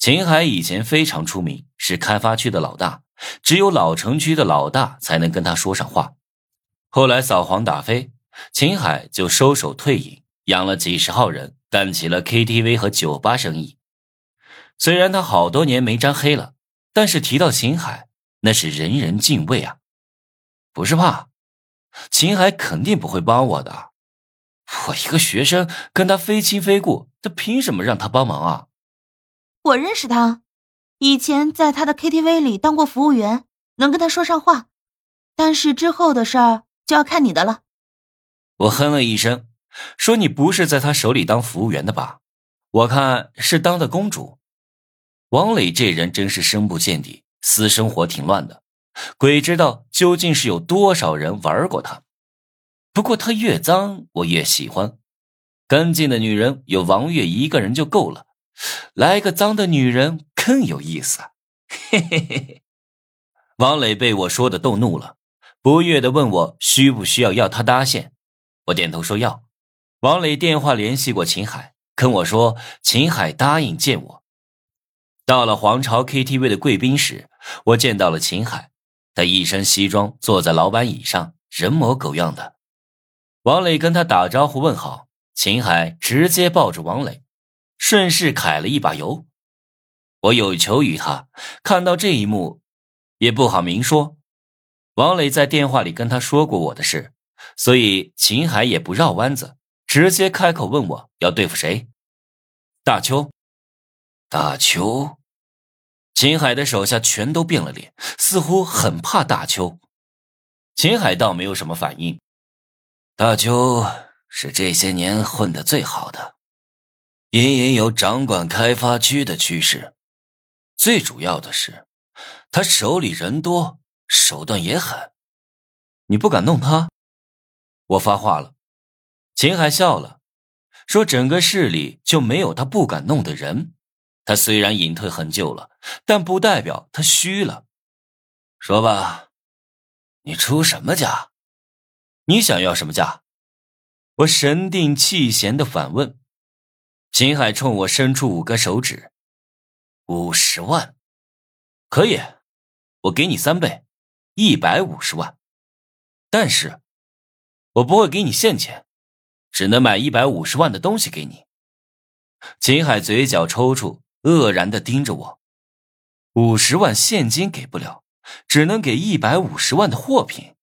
秦海以前非常出名，是开发区的老大，只有老城区的老大才能跟他说上话。后来扫黄打非，秦海就收手退隐，养了几十号人，干起了 KTV 和酒吧生意。虽然他好多年没沾黑了，但是提到秦海，那是人人敬畏啊！不是怕，秦海肯定不会帮我的。我一个学生跟他非亲非故，他凭什么让他帮忙啊？我认识他，以前在他的 KTV 里当过服务员，能跟他说上话。但是之后的事儿就要看你的了。我哼了一声，说：“你不是在他手里当服务员的吧？我看是当的公主。”王磊这人真是深不见底，私生活挺乱的，鬼知道究竟是有多少人玩过他。不过他越脏，我越喜欢。干净的女人有王月一个人就够了。来个脏的女人更有意思，嘿嘿嘿嘿。王磊被我说的逗怒了，不悦的问我需不需要要他搭线。我点头说要。王磊电话联系过秦海，跟我说秦海答应见我。到了皇朝 KTV 的贵宾室，我见到了秦海，他一身西装坐在老板椅上，人模狗样的。王磊跟他打招呼问好，秦海直接抱着王磊。顺势揩了一把油，我有求于他，看到这一幕，也不好明说。王磊在电话里跟他说过我的事，所以秦海也不绕弯子，直接开口问我要对付谁。大邱，大邱，秦海的手下全都变了脸，似乎很怕大邱。秦海倒没有什么反应。大邱是这些年混的最好的。隐隐有掌管开发区的趋势，最主要的是，他手里人多，手段也狠。你不敢弄他？我发话了。秦海笑了，说：“整个市里就没有他不敢弄的人。他虽然隐退很久了，但不代表他虚了。说吧，你出什么价？你想要什么价？”我神定气闲的反问。秦海冲我伸出五个手指，五十万，可以，我给你三倍，一百五十万。但是，我不会给你现钱，只能买一百五十万的东西给你。秦海嘴角抽搐，愕然的盯着我。五十万现金给不了，只能给一百五十万的货品。